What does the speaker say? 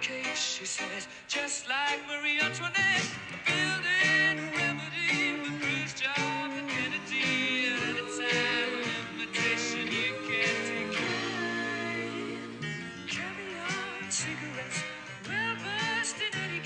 case, she says, just like Marie Antoinette, building a remedy for Khrushchev and Kennedy at a time of you can't decline. Caviar cigarettes.